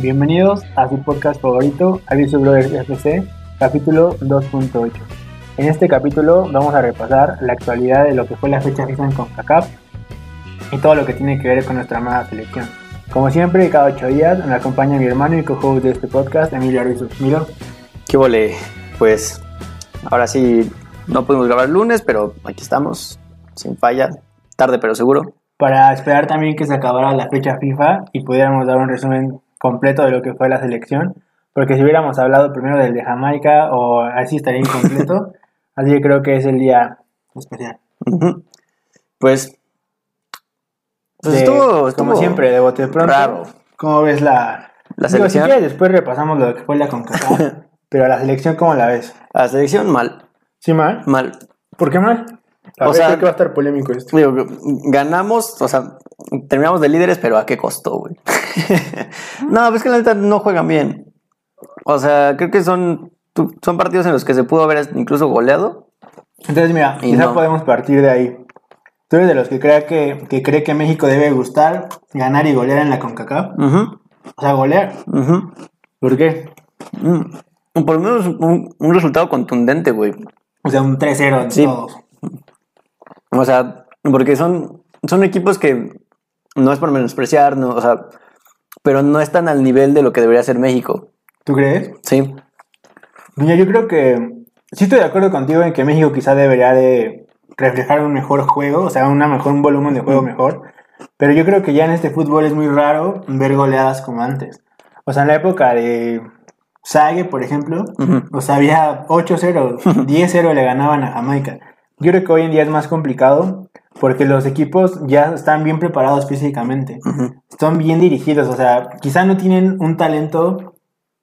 Bienvenidos a su podcast favorito, Aviso Brothers FC, capítulo 2.8. En este capítulo vamos a repasar la actualidad de lo que fue la fecha FIFA en CONCACAF y todo lo que tiene que ver con nuestra amada selección. Como siempre, cada ocho días me acompaña mi hermano y co-host de este podcast, Emilio Ruiz. Milo. ¿Qué vole? Pues ahora sí, no pudimos grabar el lunes, pero aquí estamos, sin falla, tarde pero seguro. Para esperar también que se acabara la fecha FIFA y pudiéramos dar un resumen completo de lo que fue la selección, porque si hubiéramos hablado primero del de Jamaica o así estaría incompleto, así que creo que es el día especial. Pues, pues De- estuvo, como estuvo siempre, de bote pronto. raro. ¿Cómo ves la, La Digo, si selección, quieres, después repasamos lo que fue la CONCACAF, pero la selección, ¿cómo la ves? la selección mal, ¿Sí mal? mal. ¿Por qué mal? A O sea- creo que va a estar polémico esto. Digo, ganamos, o sea, terminamos de líderes, pero ¿a qué costó, güey? no, pues que la neta no juegan bien. O sea, creo que son, son partidos en los que se pudo haber incluso goleado. Entonces, mira, Y quizá no. podemos partir de ahí. Tú eres de los que, crea que, que cree que México debe gustar, ganar y golear en la CONCACAF. O sea, golear. ¿Por qué? Mm. Por lo menos un, un resultado contundente, güey. O sea, un 3-0 en Sí. todos. O sea, porque son, son equipos que no es por menospreciar, no, o sea, pero no están al nivel de lo que debería ser México. ¿Tú crees? Sí. Mira, yo creo que sí estoy de acuerdo contigo en que México quizá debería de reflejar un mejor juego, o sea, una mejor, un volumen de juego mejor. Pero yo creo que ya en este fútbol es muy raro ver goleadas como antes. O sea, en la época de Sague, por ejemplo, o sea, había 8-0, 10-0 le ganaban a Jamaica. Yo creo que hoy en día es más complicado porque los equipos ya están bien preparados físicamente. Ujú. Están bien dirigidos, o sea, quizá no tienen un talento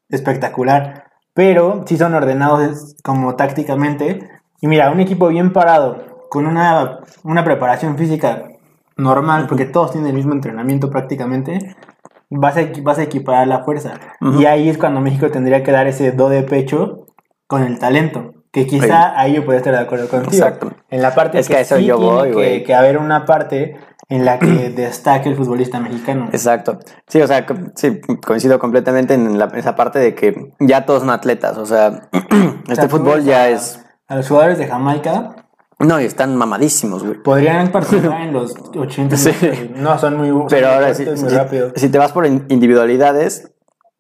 espectacular, pero sí son ordenados como tácticamente. Y mira, un equipo bien parado, con una, una preparación física normal, porque todos tienen el mismo entrenamiento prácticamente, vas a, equi- vas a equiparar la fuerza. Y ahí es cuando México tendría que dar ese do de pecho con el talento. Que quizá ahí yo podría estar de acuerdo contigo. Exacto. En la parte Es que a eso sí yo tiene voy, que- que haber una parte en la que destaque el futbolista mexicano. Exacto. Sí, o sea, sí, coincido completamente en la- esa parte de que ya todos son atletas. O sea, O este sea, fútbol ya a- es. A los jugadores de Jamaica No, y están mamadísimos, güey. podrían participar en los 80 Sí. No, son muy Pero ahora sí, si, rápido. si te vas por in- individualidades,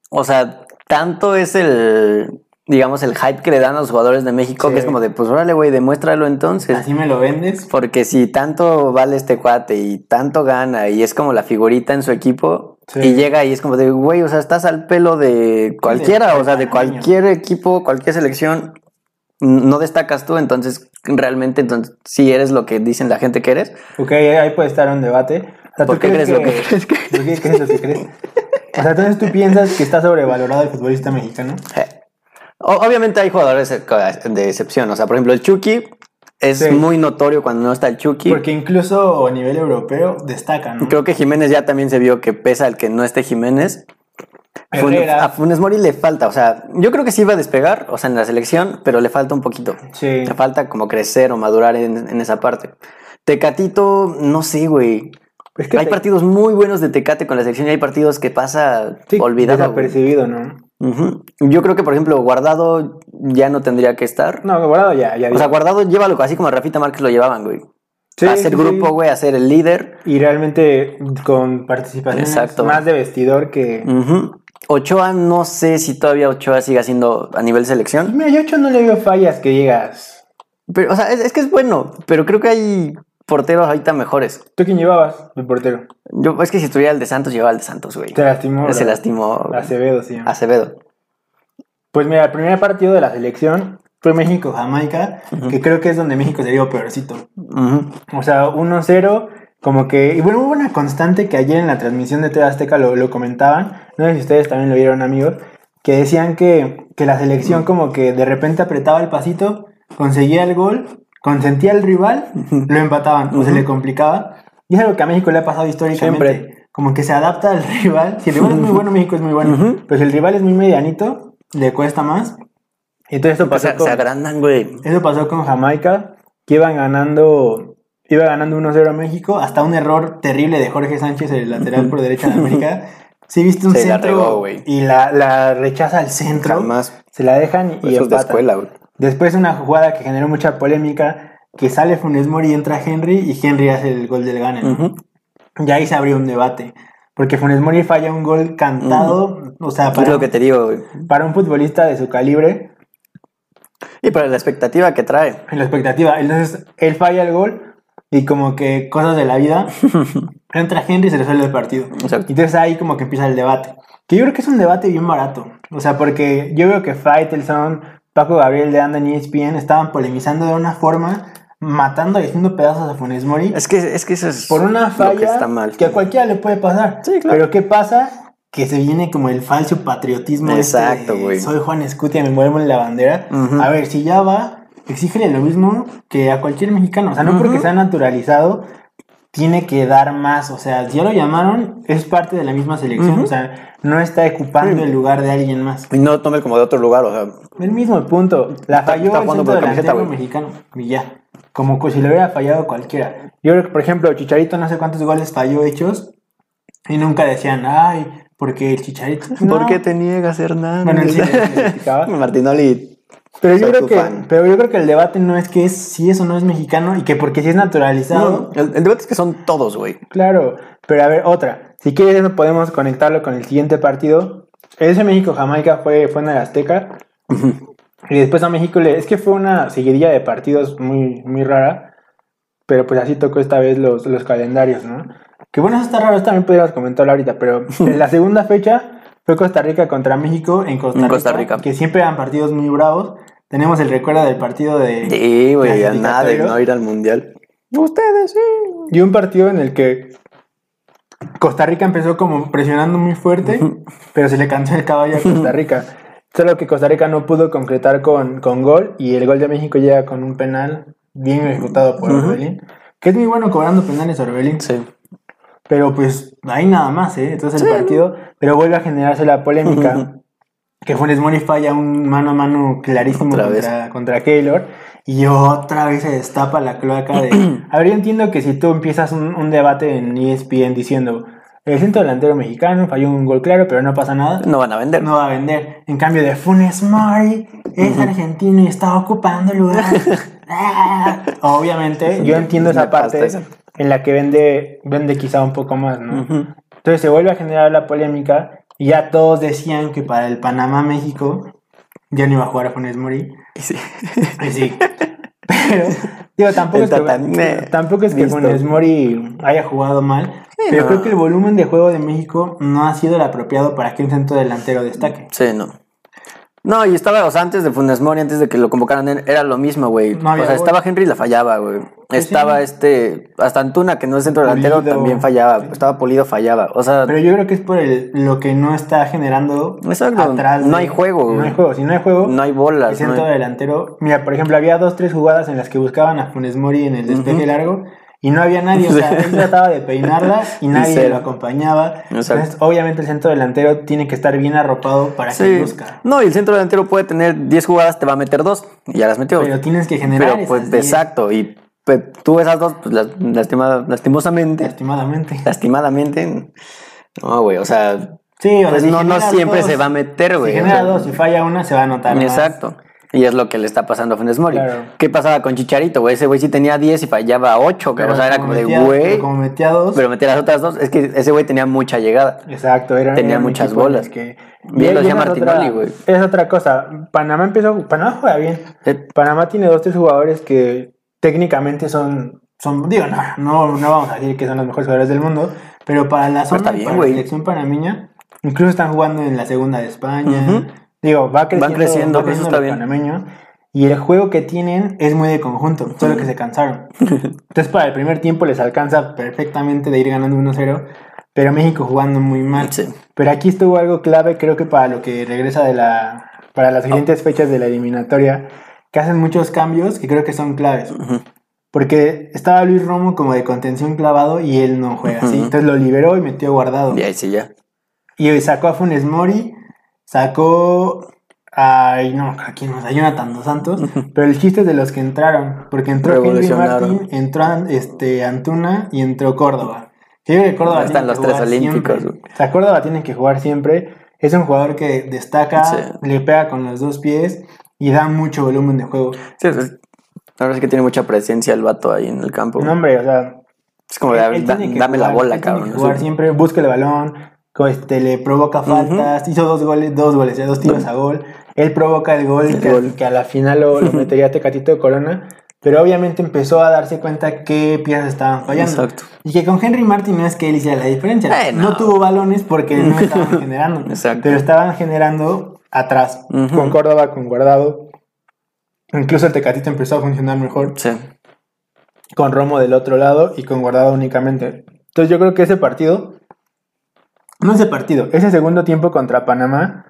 o sea, tanto es el, digamos, el hype que le dan a los jugadores de México Sí. que es como de, pues órale, güey, demuéstralo entonces. Así me lo vendes. Porque si tanto vale este cuate y tanto gana y es como la figurita en su equipo Sí. y llega y es como de, güey, o sea, estás al pelo de cualquiera, o sea, de cualquier equipo, cualquier selección, no destacas tú, entonces realmente, entonces, si eres lo que dicen la gente que eres, Ok, ahí puede estar un debate. O sea, ¿tú ¿Por qué crees lo que crees que- ¿Por qué crees lo que crees? O sea, entonces tú piensas que está sobrevalorado el futbolista mexicano. Obviamente hay jugadores de excepción, o sea, por ejemplo, el Chucky es Sí. muy notorio cuando no está el Chucky. Porque incluso a nivel europeo destaca, ¿no? Creo que Jiménez ya también se vio que pesa el que no esté Jiménez. Fun- a Funes Mori le falta, o sea, yo creo que sí iba a despegar, o sea, en la selección, pero le falta un poquito. Sí. Le falta como crecer o madurar en, en esa parte. Tecatito, no sé, güey. Que hay te- partidos muy buenos de Tecate con la selección y hay partidos que pasa sí, olvidado. Desapercibido, ¿no? Yo creo que, por ejemplo, Guardado ya no tendría que estar. No, guardado ya, ya. O sea, Guardado llévalo así como a Rafita Márquez lo llevaban, güey. Sí, a sí, grupo, güey, a ser el líder. Y realmente con participaciones Exacto. más de vestidor que... Ochoa, no sé si todavía Ochoa siga siendo a nivel selección. Mira, yo a Ochoa no le veo fallas que digas. Pero, o sea, es, es que es bueno, pero creo que hay porteros ahorita mejores. ¿Tú quién llevabas de portero? Yo, es que si estuviera el de Santos, llevaba el de Santos, güey. Te lastimó. Se lastimó Acevedo, sí. Acevedo. Pues mira, el primer partido de la selección fue México-Jamaica, que creo que es donde México se vio peorcito. O sea, 1-0, como que... Y bueno, hubo una constante que ayer en la transmisión de TV Azteca lo, lo comentaban, no sé si ustedes también lo vieron, amigos, que decían que, que la selección como que de repente apretaba el pasito, conseguía el gol, consentía al rival, lo empataban, o se le complicaba. Y es algo que a México le ha pasado históricamente. Siempre. Como que se adapta al rival. Si el rival es muy bueno, México es muy bueno. Ujú. Pero si el rival es muy medianito, le cuesta más. Entonces eso O pasó sea, con... se agrandan, güey. Eso pasó con Jamaica, que iban ganando, iba ganando 1-0 a México, hasta un error terrible de Jorge Sánchez, el lateral por derecha de América, Si viste un la centro regó, güey. y la, la rechaza al centro, Jamás. se la dejan y, y Eso es de escuela, güey. Después una jugada que generó mucha polémica, que sale Funes Mori y entra Henry y Henry hace el gol del. ¿no? Ujú. Y ahí se abrió un debate. Porque Funes Mori falla un gol cantado, o sea, para, lo que te digo, para un futbolista de su calibre, Y para la expectativa que trae. la expectativa. Entonces, él falla el gol y como que cosas de la vida, entra Henry y se resuelve el partido. Exacto. Entonces ahí como que empieza el debate. Que yo creo que es un debate bien barato. O sea, porque yo veo que Faitelson, Paco Gabriel de Anda en ESPN estaban polemizando de una forma, matando y haciendo pedazos a Funes Mori. Es que, es que eso es por una falla que está mal. que a cualquiera le puede pasar. Sí, claro. Pero ¿qué pasa? Que se viene como el falso patriotismo. este Exacto, güey. Soy Juan Escutia, me muevo en la bandera. A ver, si ya va, exígele lo mismo que a cualquier mexicano. O sea, no porque Ujú. sea naturalizado, tiene que dar más. O sea, si ya lo llamaron, es parte de la misma selección. O sea, no está ocupando Sí. el lugar de alguien más. Y no tome como de otro lugar, o sea. El mismo punto. La Está- falló está el jugando centro por delantero güey. mexicano. Y ya. Como si lo hubiera fallado cualquiera. Yo creo que, por ejemplo, Chicharito no sé cuántos goles falló hechos. Y nunca decían, ay, porque el Chicharito. ¿Por No. qué te niegas, Hernández? Bueno, él sí le. Martinoli. Pero yo, creo que, fan. pero yo creo que el debate no es que es, si eso no es mexicano y que porque si es naturalizado. No, el, el debate es que son todos, güey. Claro, pero a ver, otra. Si quieres, podemos conectarlo con el siguiente partido. Ese México-Jamaica fue, fue en el Azteca. Y después a México le. Es que fue una seguidilla de partidos muy, muy rara. Pero pues así tocó esta vez los, los calendarios, ¿no? Que bueno, eso está raro, eso también podríamos comentarlo ahorita. Pero en la segunda fecha fue Costa Rica contra México en Costa En Rica. Costa Rica. Que siempre eran partidos muy bravos. Tenemos el recuerdo del partido de. Sí, güey, a nada de no ir al mundial. Ustedes sí. Y un partido en el que Costa Rica empezó como presionando muy fuerte, pero se le cansó el caballo a Costa Rica. Solo que Costa Rica no pudo concretar con, con gol y el gol de México llega con un penal bien ejecutado por. Orbelín, que es muy bueno cobrando penales Orbelín, Sí. pero pues ahí nada más, ¿eh? Entonces el partido, pero vuelve a generarse la polémica. Que Funes Mori falla un mano a mano clarísimo Otra vez. contra, contra Keylor y otra vez se destapa la cloaca de... A ver, yo entiendo que si tú empiezas un, un debate en ESPN diciendo el centro delantero mexicano falló un gol claro, pero no pasa nada, No van a vender. no va a vender. En cambio de Funes Mori es argentino y está ocupando el lugar. Ah. Obviamente, yo entiendo esa parte en la que vende, vende quizá un poco más, ¿no? Ujú. Entonces se vuelve a generar la polémica y ya todos decían que para el Panamá-México ya no iba a jugar a Funes Mori. Y sí. Y sí. Pero, digo, tampoco es, que, tampoco es que. Funes Mori haya jugado mal, pero no. creo que el volumen de juego de México no ha sido el apropiado para que un centro delantero destaque. Sí, no. No, y estaba, o sea, antes de Funes Mori, antes de que lo convocaran, era lo mismo, güey. No había o sea, gol. estaba Henry y la fallaba, güey. Estaba sí. este, hasta Antuna, que no es centro delantero, Pulido. también fallaba. Estaba Polido, fallaba. O sea, Pero yo creo que es por el- lo que no está generando Exacto. atrás. No hay juego, No güey. hay juego. Si no hay juego, no hay el bolas. no centro hay- delantero. Mira, por ejemplo, había dos, tres jugadas en las que buscaban a Funes Mori en el despeje largo y no había nadie. O sea, él trataba de peinarla y nadie cero. lo acompañaba. Exacto. Entonces, obviamente, el centro delantero tiene que estar bien arropado para que busca. No, y el centro delantero puede tener 10 jugadas, te va a meter dos. Y ya las metió. Pero tienes que generar. Pero, pues, exacto. Y pues, tú esas dos, pues, las- lastimada- lastimosamente, Lastimadamente. lastimadamente. No, güey, o sea, Sí, o pues si no, no siempre dos- se va a meter, Si güey. o genera sea, dos y falla una, se va a notar. más. Y es lo que le está pasando a Funes Mori. Claro. ¿Qué pasaba con Chicharito, güey? Ese güey sí tenía 10 y fallaba 8, Pero o sea, era como de, güey. pero Como metía dos. Pero metía las otras dos. Es que ese güey tenía mucha llegada. Exacto, era Tenía era muchas bolas. Que... Bien lo decía Martinoli, güey. Es otra cosa. Panamá empezó. Panamá juega bien. Eh, Panamá tiene dos, tres jugadores que técnicamente son. son digo, no, no, no vamos a decir que son los mejores jugadores del mundo. Pero para la zona, está bien, para la selección panameña, incluso están jugando en la segunda de España. Digo, va creciendo, creciendo, va eso creciendo está lo bien. panameño. Y el juego que tienen es muy de conjunto, solo que se cansaron. Entonces, para el primer tiempo les alcanza perfectamente de ir ganando 1-0, pero México jugando muy mal. Sí. Pero aquí estuvo algo clave, creo que para lo que regresa de la. para las siguientes fechas de la eliminatoria, que hacen muchos cambios que creo que son claves. Porque estaba Luis Romo como de contención clavado y él no juega así. Ujú. Entonces lo liberó y metió guardado. Y ahí sí ya. Y hoy sacó a Funes Mori, sacó a. No, ¿a quién más? A Jonathan Dos Santos. Pero el chiste es de los que entraron. Porque entró Henry. Martín, entró este, Antuna y entró Córdoba. Que yo creo que Córdoba Están tiene los tres olímpicos, siempre. O sea, Córdoba tiene que jugar siempre. Es un jugador que destaca, Sí. le pega con los dos pies y da mucho volumen de juego. Sí, es- la verdad es que tiene mucha presencia el vato ahí en el campo. No, hombre, o sea, es como de, él- da- que dame la bola, él tiene cabrón. que jugar siempre, busca el balón, este, le provoca faltas, hizo dos goles, dos goles, ya dos tiros a gol. Él provoca el gol, El que, gol. que a la final lo, lo metería Tecatito de Corona. Pero obviamente empezó a darse cuenta qué piezas estaban fallando. Exacto. Y que con Henry Martin no es que él hiciera la diferencia. Eh, no. no. tuvo balones porque no estaban generando. Exacto. Pero estaban generando atrás. Ujú. Con Córdoba, con Guardado. Incluso el Tecatito empezó a funcionar mejor Sí. con Romo del otro lado y con Guardado únicamente. Entonces yo creo que ese partido, no ese partido, ese segundo tiempo contra Panamá,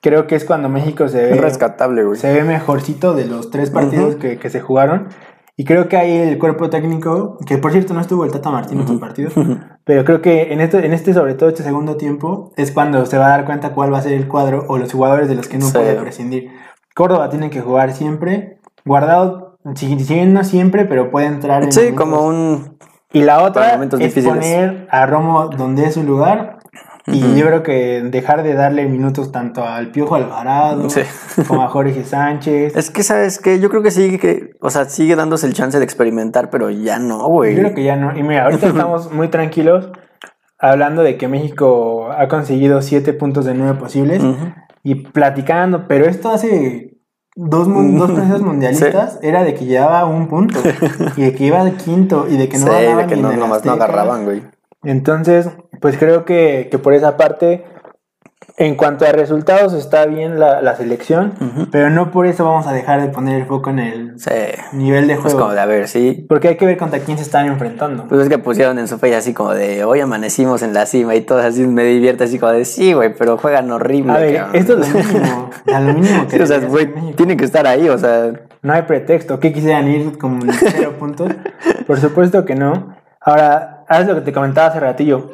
creo que es cuando México se Es ve, rescatable, güey. se ve mejorcito de los tres partidos Ujú. que, que se jugaron. Y creo que ahí el cuerpo técnico, que por cierto no estuvo el Tata Martino en estos partidos, pero creo que en este, en este, sobre todo este segundo tiempo, es cuando se va a dar cuenta cuál va a ser el cuadro o los jugadores de los que no Sí. puede prescindir. Córdoba tiene que jugar siempre, Guardado, si, si no siempre, pero puede entrar en Sí, momentos- como un. y la otra es difíciles. poner a Romo donde es su lugar. Y yo creo que dejar de darle minutos tanto al Piojo Alvarado Sí. como a Jorge Sánchez. Es que, ¿sabes qué? Yo creo que sigue, que, o sea, sigue dándose el chance de experimentar, pero ya no, güey. Yo creo que ya no. Y mira, ahorita estamos muy tranquilos hablando de que México ha conseguido siete puntos de nueve posibles y platicando, pero esto hace dos, dos procesos mundialistas era de que llevaba un punto y de que iba de quinto y de que no sí, de que no, nomás no agarraban, güey. Entonces, pues creo que, que por esa parte, en cuanto a resultados, está bien la, la selección, pero no por eso vamos a dejar de poner el foco en el Sí. nivel de Es juego. como de, a ver, sí. Porque hay que ver contra quién se están enfrentando. Pues es que pusieron en su face así como de, hoy amanecimos en la cima y todo así me divierte así como de, sí, güey, pero juegan horrible. a ver, cabrón". esto es lo mínimo. a lo mínimo que Sí, o sea, güey, tienen que estar ahí, o sea, No hay pretexto. ¿Qué quisieran ir como cero puntos? Por supuesto que no. Ahora, haz lo que te comentaba hace ratillo.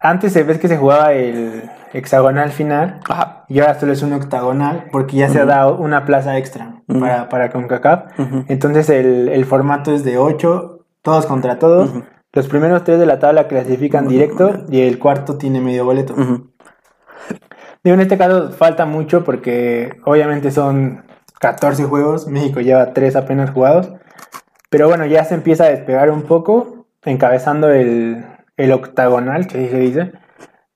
Antes se ves que se jugaba el hexagonal final ajá. y ahora solo es un octagonal porque ya se ha dado una plaza extra para, para CONCACAF. Entonces el, el formato es de 8, todos contra todos. Los primeros tres de la tabla clasifican directo y el cuarto tiene medio boleto. Digo, en este caso falta mucho porque obviamente son 14 juegos, México lleva 3 apenas jugados, pero bueno, ya se empieza a despegar un poco, encabezando el, el octagonal, que así se dice,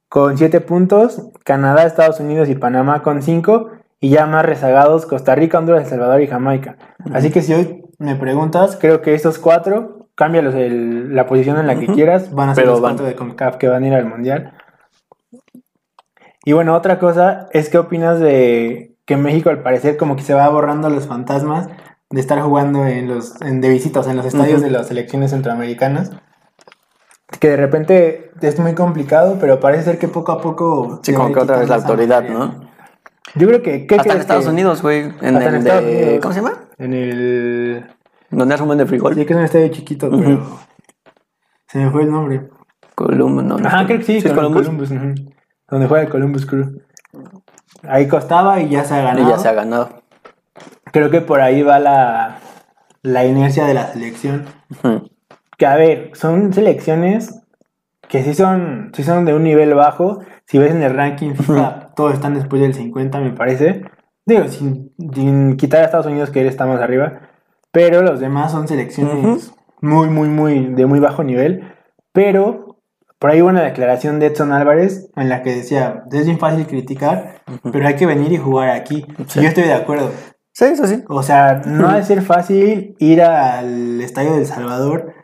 con 7 puntos, Canadá, Estados Unidos y Panamá con 5, y ya más rezagados Costa Rica, Honduras, El Salvador y Jamaica. Así que si hoy me preguntas, creo que estos cuatro, cámbialos el- la posición en la que quieras, van a ser Pero los van. cuatro de CONCACAF que van a ir al Mundial. Y bueno, otra cosa es qué opinas de que México al parecer como que se va borrando los fantasmas de estar jugando en los en, de visitas en los estadios de las selecciones centroamericanas. Que de repente es muy complicado, pero parece ser que poco a poco Sí, como que otra vez la autoridad, materia. ¿no? Yo creo que ¿qué Hasta en Estados que- Unidos, güey. En Hasta en el Estados de. Unidos. ¿Cómo se llama? En el Donde hace un buen de frijol. sí que es un estadio chiquito, pero se me fue el nombre. Columbus, no. no Ajá, es creo que sí, es con Columbus. Columbus, donde juega el Columbus Crew. Ahí costaba y ya se ha ganado. Y ya se ha ganado. Creo que por ahí va la, la inercia de la selección. Ujú. Que a ver, son selecciones que sí son, sí son de un nivel bajo. Si ves en el ranking FIFA, todos están después del 50, me parece. Digo, sin, sin quitar a Estados Unidos, que estamos arriba. Pero los demás son selecciones muy, muy, muy, de muy bajo nivel. Pero por ahí hubo una declaración de Edson Álvarez en la que decía, es bien fácil criticar, pero hay que venir y jugar aquí. Sí. Y yo estoy de acuerdo. Sí, eso sí. O sea, no ha de ser fácil ir al estadio del Salvador.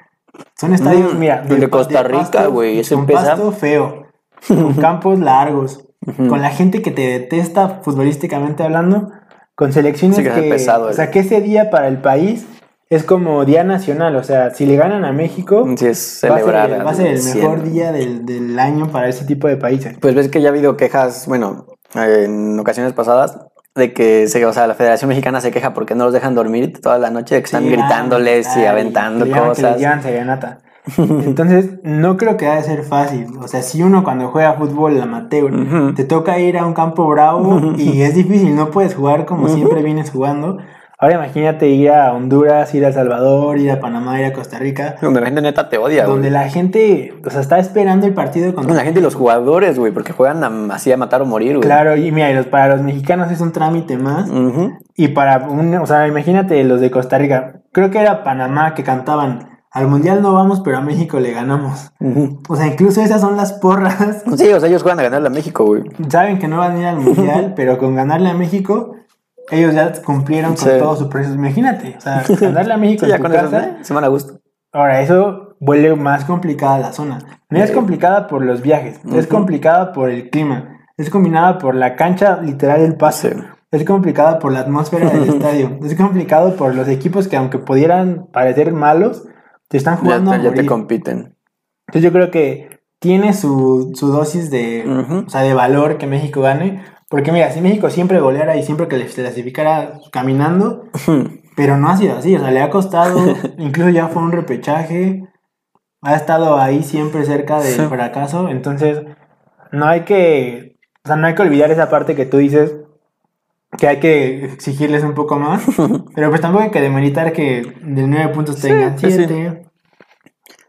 Son estadios, Mm, mira, el de Costa Rica, pasto- güey, ese con pesa. pasto feo, con campos largos, con la gente que te detesta futbolísticamente hablando, con selecciones Sí, que es que, pesado, o sea, que ese día para el país es como día nacional, o sea, si le ganan a México, Sí, es va a ser, celebrar. el- va a ser el al mejor 100. día del, del año para ese tipo de países. Pues ves que ya ha habido quejas, bueno, en ocasiones pasadas, de que se, o sea, la Federación Mexicana se queja porque no los dejan dormir toda la noche, de que están gritándoles y aventando que que cosas. llaman serenata. Entonces, no creo que va a ser fácil. O sea, si uno cuando juega fútbol amateur Ujú. te toca ir a un campo bravo y es difícil, no puedes jugar como siempre vienes jugando. Ahora imagínate ir a Honduras, ir a El Salvador, ir a Panamá, ir a Costa Rica, Donde la gente neta te odia, güey. donde la gente, o sea, está esperando el partido contra La gente y los jugadores, güey, porque juegan a- así a matar o morir, güey. Claro, y mira, y los- para los mexicanos es un trámite más. Y para un, o sea, imagínate los de Costa Rica. Creo que era Panamá que cantaban. Al mundial no vamos, pero a México le ganamos. O sea, incluso esas son las porras. Sí, o sea, ellos juegan a ganarle a México, güey. Saben que no van a ir al mundial, pero con ganarle a México, ellos ya cumplieron con Sí. todo su proceso. Imagínate, o sea, ganarle a México Sí, ya en tu casa. se van a gusto. Ahora, eso vuelve más complicada la zona. No es Sí. complicada por los viajes, es Ujú. complicada por el clima, es combinada por la cancha literal del pase, es complicada por la atmósfera del estadio, es complicado por los equipos que aunque pudieran parecer malos, te están Ya, jugando te- a ya te morir. compiten. Entonces yo creo que tiene su, su dosis de, Ujú. o sea, de valor que México gane, porque mira, si México siempre goleara y siempre que les clasificara caminando, pero no ha sido así, o sea, le ha costado, incluso ya fue un repechaje, ha estado ahí siempre cerca del Sí. fracaso, entonces no hay que, o sea, no hay que olvidar esa parte que tú dices, que hay que exigirles un poco más, pero pues tampoco hay que demeritar que de nueve puntos Sí, tengan sí, sí. siete,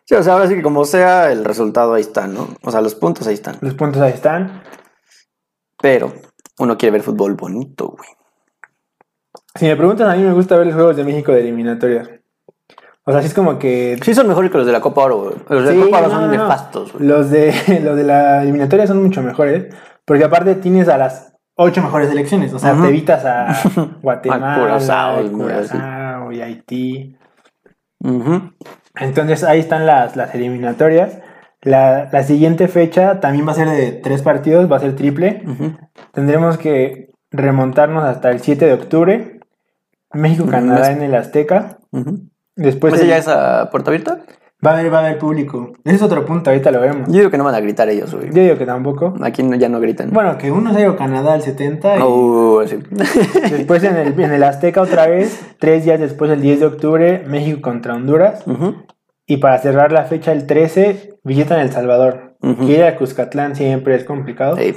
Sí, o sea, ahora sí que como sea, el resultado ahí está, ¿no? O sea, los puntos ahí están. los puntos ahí están. Pero uno quiere ver fútbol bonito, güey. Si me preguntan, a mí me gusta ver los juegos de México de eliminatorias. O sea, sí es como que... Sí, son mejores que los de la Copa Oro, güey. Los de Sí, la Copa Oro no, son no, nefastos, güey. Los de, los de la eliminatoria son mucho mejores, porque aparte tienes a las ocho mejores selecciones, o sea, te evitas a Guatemala, A Curazao, Curazao y Haití. Ujú. Entonces ahí están las, las eliminatorias. La, la siguiente fecha también va a ser de tres partidos, va a ser triple. Tendremos que remontarnos hasta el 7 de octubre. México-Canadá Ujú. en el Azteca. Después ¿Ese el- ya es a puerta abierta? va a haber, va a haber público. Ese es otro punto, ahorita lo vemos. Yo digo que no van a gritar ellos, güey. Yo digo que tampoco. Aquí no- ya no gritan. Bueno, que uno 0 Canadá al 70 y Uh, sí. después en el, en el Azteca otra vez, tres días después, el 10 de octubre, México contra Honduras. Y para cerrar la fecha, el 13, visitan El Salvador. Ujú. Que ir a Cuscatlán siempre es complicado. Sí.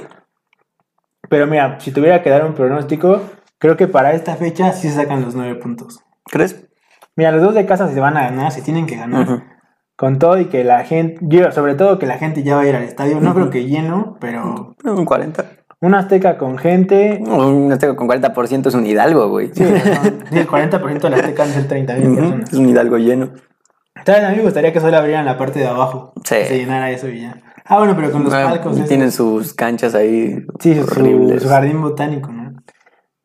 Pero mira, si tuviera que dar un pronóstico, creo que para esta fecha sí se sacan los nueve puntos. ¿Crees? Mira, los dos de casa se van a ganar, se tienen que ganar. Ujú. Con todo y que la gente, yo, sobre todo que la gente ya va a ir al estadio, no creo que lleno, pero Un 40. un Azteca con gente, Un Azteca con 40% es un hidalgo, güey. sí, el 40% de la Azteca a ser 30 mil personas. Es un hidalgo lleno. ¿Sabes? A mí me gustaría que solo abrieran la parte de abajo, Sí. que se llenara eso y ya. Ah, bueno, pero con los Ah, palcos. y tienen sus canchas ahí Sí, su, horribles. su jardín botánico, ¿no?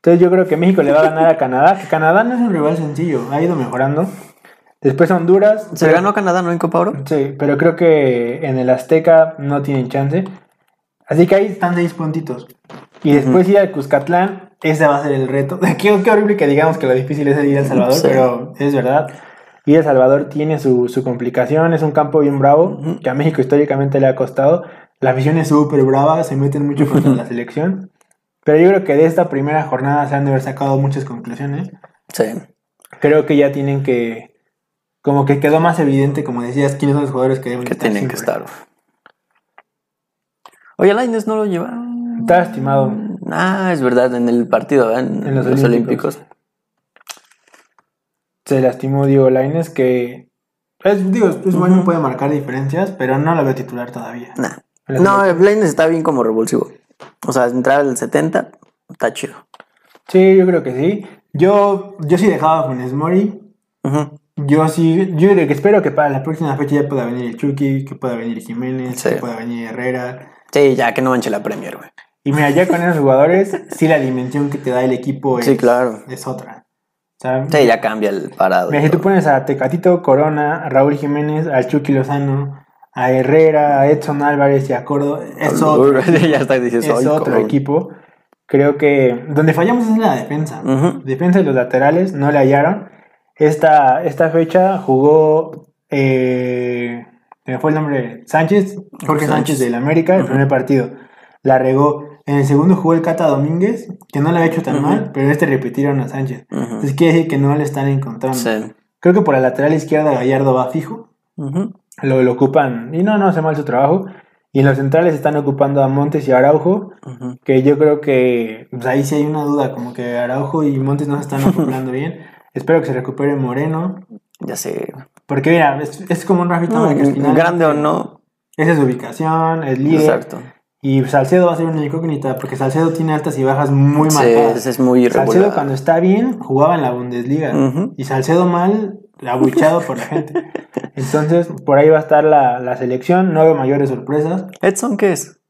Entonces yo creo que México le va a ganar a Canadá, que Canadá no es un rival sencillo, ha ido mejorando. Después Honduras. ¿Se pero- ganó Canadá, no en Copa Oro? Sí, pero creo que en el Azteca no tienen chance. Así que ahí están seis puntitos. Y después ir al Cuscatlán, ese va a ser el reto. Qué, qué horrible que digamos que lo difícil es ir a El Salvador, Sí. pero es verdad. A El Salvador tiene su, su complicación, es un campo bien bravo, que a México históricamente le ha costado. La afición es súper brava, se meten mucho contra la selección. Pero yo creo que de esta primera jornada se han de haber sacado muchas conclusiones. Sí. Creo que ya tienen que, como que quedó más evidente, como decías, quiénes son los jugadores que deben Que estar tienen que siempre. estar. Oye, Lainez no lo llevaron. Está lastimado. Ah, es verdad, en el partido. En, En los los, Olímpicos. Olímpicos. Se lastimó Diego Laines, que es, digo, es bueno, Ujú. puede marcar diferencias, pero no lo veo titular todavía. Nah. La No. Lainez está bien como revulsivo. O sea, entrar al 70 está chido. Sí, yo creo que sí. Yo, yo sí dejaba a Funes Mori. Yo sí, yo creo que espero que para la próxima fecha ya pueda venir el Chucky, que pueda venir Jiménez, Sí. que pueda venir Herrera. Sí, ya que no manche la Premier, güey. Y mira, ya con esos jugadores, sí la dimensión que te da el equipo es, Sí, claro. es otra. O sea, Sí, ya cambia el parado. Mira, si tú pones a Tecatito Corona, a Raúl Jiménez, al Chucky Lozano, a Herrera, a Edson Álvarez y a Córdoba, es otro, ya está, dices, es "Ay, otro cabrón". equipo. Creo que donde fallamos es en la defensa. Defensa y los laterales no le hallaron. Esta, esta fecha jugó, eh, me fue el nombre, Sánchez, Jorge Sánchez, Sánchez. del América, el primer partido. La regó. En el segundo jugó el Cata Domínguez, que no lo había hecho tan mal, pero en este repitieron a Sánchez. Ujú. Entonces quiere decir que no le están encontrando. Sí. Creo que por la lateral izquierda Gallardo va fijo. Lo, lo ocupan y no, no hace mal su trabajo. Y en los centrales están ocupando a Montes y Araujo, que yo creo que pues, ahí sí hay una duda, como que Araujo y Montes no se están acoplando bien. Espero que se recupere Moreno, Ya sé. porque mira, es, es como un Rafita No, grande o no. Esa es su ubicación, es líder. Exacto. Y Salcedo va a ser una incógnita, porque Salcedo tiene altas y bajas muy Sí, marcadas. es muy Salcedo irregular. cuando está bien jugaba en la Bundesliga y Salcedo mal abuchado por la gente. Entonces por ahí va a estar la, la selección, no veo mayores sorpresas. Edson, ¿qué es?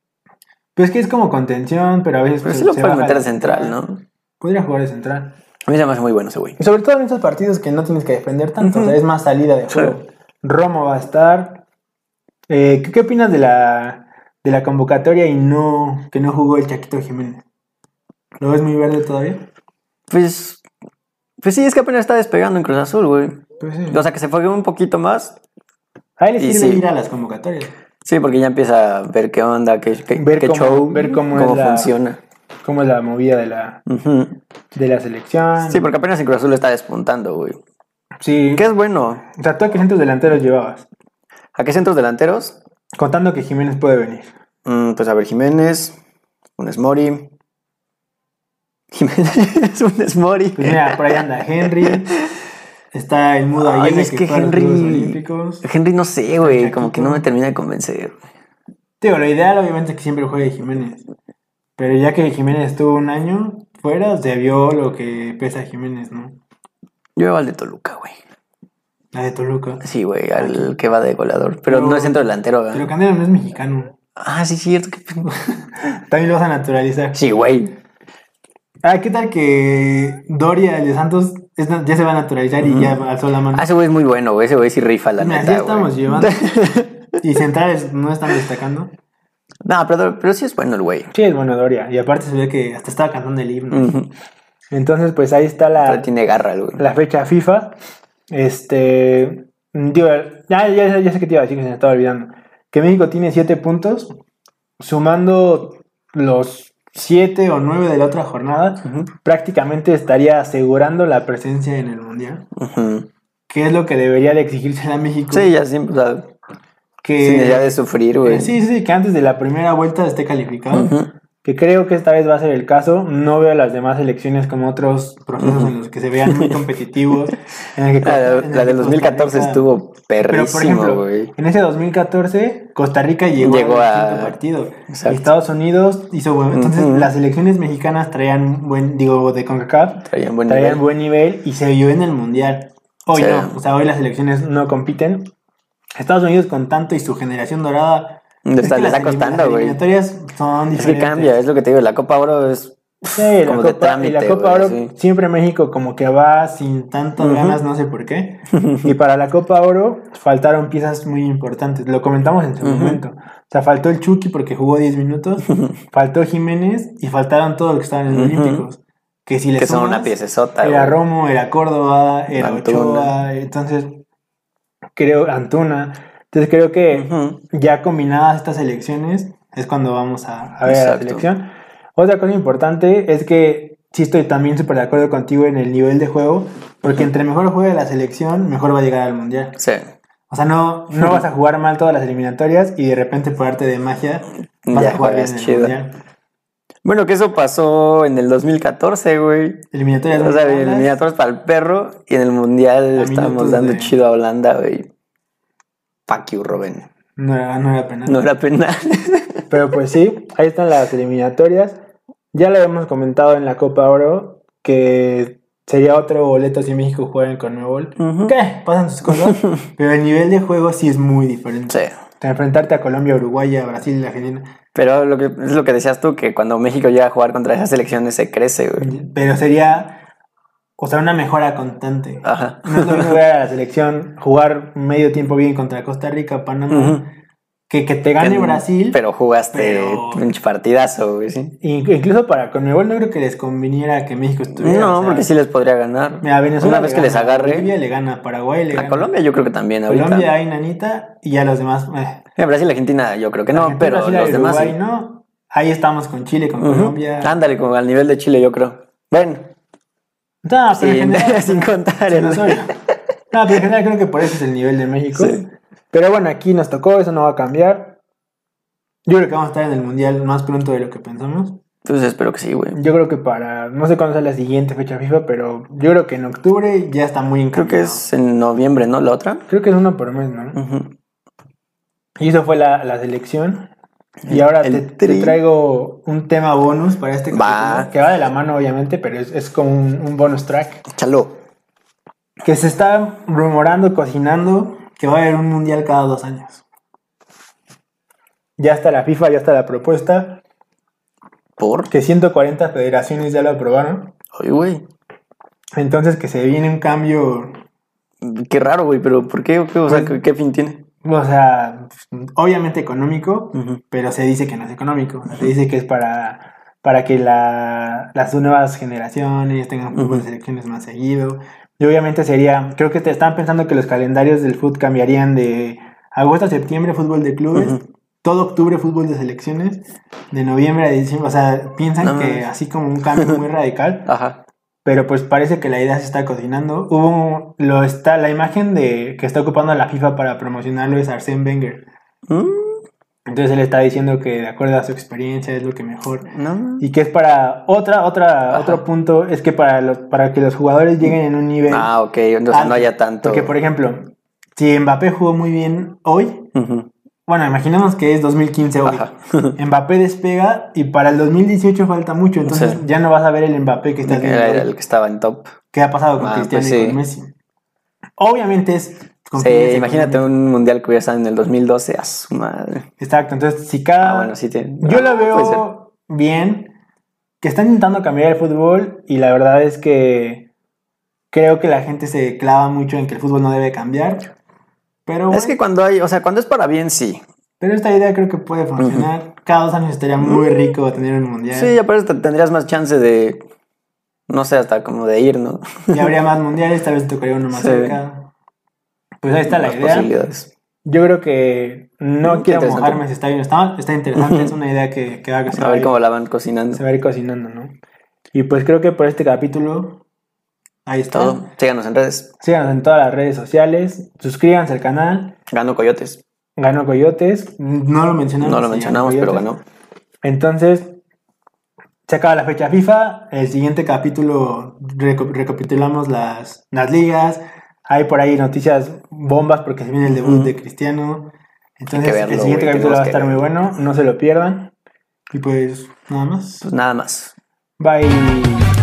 Pues que es como contención, pero a veces Pero pues, sí lo puede meter de central, ¿no? Podría jugar de central. A mí se me hace muy bueno ese güey. Y sobre todo en esos partidos que no tienes que defender tanto, o sea, es más salida de Sí. juego. Romo va a estar. Eh, ¿qué, qué opinas de la, de la convocatoria y no que no jugó el Chaquito Jiménez? ¿Lo ves muy verde todavía? Pues, pues sí, es que apenas está despegando en Cruz Azul, güey. Pues sí. O sea, que se fue un poquito más. A él le sirve sí. ir a las convocatorias. Sí, porque ya empieza a ver qué onda, qué, qué, Ver qué cómo- show, ver cómo la- funciona. cómo es la movida de la, de la selección. Sí, porque apenas en Cruz Azul está despuntando, güey. Sí. ¿Qué es bueno? O sea, ¿tú a qué centros delanteros llevabas? ¿A qué centros delanteros? Contando que Jiménez puede venir. Mm, pues a ver, Jiménez, Funes Mori. Jiménez, Funes Mori. Pues mira, por ahí anda Henry. Está el mudo Allende es que Henry. Henry no sé, güey. Como que no me termina de convencer. Digo, lo ideal obviamente es que siempre juegue Jiménez. Pero ya que Jiménez estuvo un año fuera, se vio lo que pesa Jiménez, ¿no? Yo veo al de Toluca, güey. La de Toluca. Sí, güey, al que va de goleador. Pero, Pero- no es centro delantero, ¿verdad? Pero Canelo no es mexicano. Ah, sí, cierto. También lo vas a naturalizar. Sí, güey. Ah, ¿qué tal que Doria, el de Santos, es- ya se va a naturalizar y ya alzó la mano? Ah, ese güey es muy bueno, güey. Ese güey sí rifa, la Mira, neta, ya estamos güey. llevando. y centrales no están destacando. No, pero, pero sí es bueno el güey. Sí, es bueno Doria. Y aparte se ve que hasta estaba cantando el himno. Ujú. Entonces, pues ahí está Pero la, tiene garra el güey. la fecha FIFA. Este. Digo, ya, ya, ya sé que te iba a decir que se me estaba olvidando. Que México tiene 7 puntos. Sumando los 7 o 9 de la otra jornada, prácticamente estaría asegurando la presencia en el Mundial. Ujú. Que es lo que debería de exigirse a México. Sí, ya siempre, o sea, que, sin necesidad de sufrir, güey. Sí, sí, que antes de la primera vuelta esté calificado. Que creo que esta vez va a ser el caso. No veo las demás elecciones como otros procesos en los que se vean muy competitivos. en el que La, en el la que del Costa 2014 Rica- estuvo Pero por perrísimo, ejemplo, güey. en ese 2014, Costa Rica llegó, Llegó al a- quinto partido. Exacto. Estados Unidos hizo buen. Entonces, Ujú. las elecciones mexicanas traían buen, digo, de CONCACAF, Traían buen traían nivel. buen nivel y se vio en el mundial. Hoy Sí. no, o sea, hoy las elecciones no compiten. Estados Unidos con tanto y su generación dorada. Le es está- le las está costando, las güey. eliminatorias son Es que diferentes. cambia, es lo que te digo. La Copa Oro es. Sí, la como de Copa, y la trámite, Copa Oro sí. siempre México como que va sin tantas ganas, no sé por qué. y para la Copa Oro faltaron piezas muy importantes, lo comentamos en su momento. O sea, faltó el Chucky porque jugó 10 minutos, faltó Jiménez y faltaron todos los que estaban en los. Olímpicos. Que si le Que son una piecesota, Era. Romo, era Córdoba, era Antuna. Ochoa, entonces creo Antuna. Entonces creo que ya combinadas estas elecciones es cuando vamos a, a ver la selección. Otra cosa importante es que sí estoy también súper de acuerdo contigo en el nivel de juego, porque entre mejor juegue la selección, mejor va a llegar al mundial. Sí. O sea, no, no vas a jugar mal todas las eliminatorias y de repente por arte de magia vas Ya a jugar bien juegas en el chido. mundial. Bueno, que eso pasó en el 2014, güey. Eliminatorias O sea, eliminatorios para el perro y en el mundial estábamos dando de- chido a Holanda, güey. Fuck you, Robin. no, era, no era penal. No era penal. Pero pues sí, ahí están las eliminatorias. Ya lo hemos comentado en la Copa Oro que sería otro boleto si México juega en Conmebol. Ujú. ¿Qué? Pasan sus cosas. pero el nivel de juego sí es muy diferente. sí. Enfrentarte a Colombia, Uruguay, a Brasil, a Argentina. Pero lo que, es lo que decías tú, que cuando México llega a jugar contra esas selecciones se crece, güey. Pero sería, o sea, una mejora constante. Ajá. No es lo mismo ver a la selección jugar medio tiempo bien contra Costa Rica, Panamá, que que te gane Que- Brasil. Pero jugaste pero- pinche partidazo, güey, sí. In- Incluso para Conmebol no creo que les conviniera que México estuviera. No, o sea, porque sí les podría ganar. Mira, Venezuela Una vez que les agarre. Bolivia le gana, Paraguay le A gana. Colombia yo creo que también ahorita. Colombia hay nanita y ya los demás. eh. En Brasil y Argentina yo creo que no, Argentina, pero Brasil, los demás Uruguay sí. no. Ahí estamos con Chile, con. Colombia. Ándale, como al nivel de Chile yo creo. Bueno, No, pero en sin, general- sin contar Sí, el... no pero en general creo que por eso es el nivel de México. Sí. Pero bueno, aquí nos tocó, eso no va a cambiar. Yo creo que vamos a estar en el mundial más pronto de lo que pensamos. Pues espero que sí, güey. Yo creo que para, no sé cuándo sea la siguiente fecha FIFA, pero yo creo que en octubre ya está muy Creo que encaminado. es en noviembre, ¿no? La otra. Creo que es uno por mes, ¿no? Ujú. Y eso fue la, la selección. Y ahora te, traigo un tema bonus para este Va. que va de la mano, obviamente, pero es, es como un, un bonus track. Échalo. Que se está rumorando, cocinando, que va a haber un mundial cada dos años. Ya está la FIFA, ya está la propuesta, ¿Por? que 140 federaciones ya lo aprobaron. Ay, güey. Entonces que se viene un cambio, Qué raro, güey, pero ¿por qué? ¿Qué- O sea, Pues- ¿qué, qué fin tiene? O sea, obviamente económico, pero se dice que no es económico. Se dice que es para, para que la- las nuevas generaciones tengan fútbol de selecciones más seguido. Y obviamente sería, creo que te están pensando que los calendarios del fútbol cambiarían de agosto a septiembre fútbol de clubes, todo octubre fútbol de selecciones, de noviembre a diciembre. O sea, piensan No que así como un cambio muy radical. Ajá. Pero pues parece que la idea se está cocinando. Hubo lo está la imagen de que está ocupando la FIFA para promocionarlo es Arsène Wenger. Mm, Entonces él está diciendo que de acuerdo a su experiencia es lo que mejor no. y que es para otra otra Ajá. otro punto es que para los para que los jugadores lleguen en un nivel Ah, ok. Entonces alto. no haya tanto. Porque por ejemplo, si Mbappé jugó muy bien hoy. Bueno, imaginemos que es 2015 hoy. Mbappé despega y para el 2018 falta mucho, entonces ya no vas a ver el Mbappé que está Que era el que estaba en top. ¿Qué ha pasado con Ah, Cristiano pues y sí. con Messi? Obviamente es Sí, imagínate un mundial que hubiera estado en el 2012. A su madre. Exacto, entonces si cada Ah, bueno, sí tiene. Yo ser. veo bien, que están intentando cambiar el fútbol y la verdad es que creo que la gente se clava mucho en que el fútbol no debe cambiar. Pero, Es que cuando hay, o sea, cuando es para bien, sí. pero esta idea creo que puede funcionar. Cada dos años estaría muy rico tener un mundial. Sí, aparte te- tendrías más chance de, no sé, hasta como de ir, ¿no? Y habría más mundiales, tal vez tocaría uno más Sí. cerca. Pues ahí está la idea. posibilidades. Yo creo que no quiero mojarme si está bien. Está, está interesante, es una idea que, que se A va a ver cómo la van cocinando. se va a ir cocinando, ¿no? Y pues creo que por este capítulo, ahí está. Todo. Síganos en redes. Síganos en todas las redes sociales, suscríbanse al canal, Ganó Coyotes. ganó Coyotes, no lo mencionamos. No lo mencionamos, pero ganó. Entonces, se acaba la fecha FIFA, el siguiente capítulo recapitulamos las, las ligas, hay por ahí noticias bombas porque se viene el debut de Cristiano. Entonces, verlo, el siguiente capítulo va a estar muy bueno, no se lo pierdan. Y pues, nada más. Pues nada más. Bye.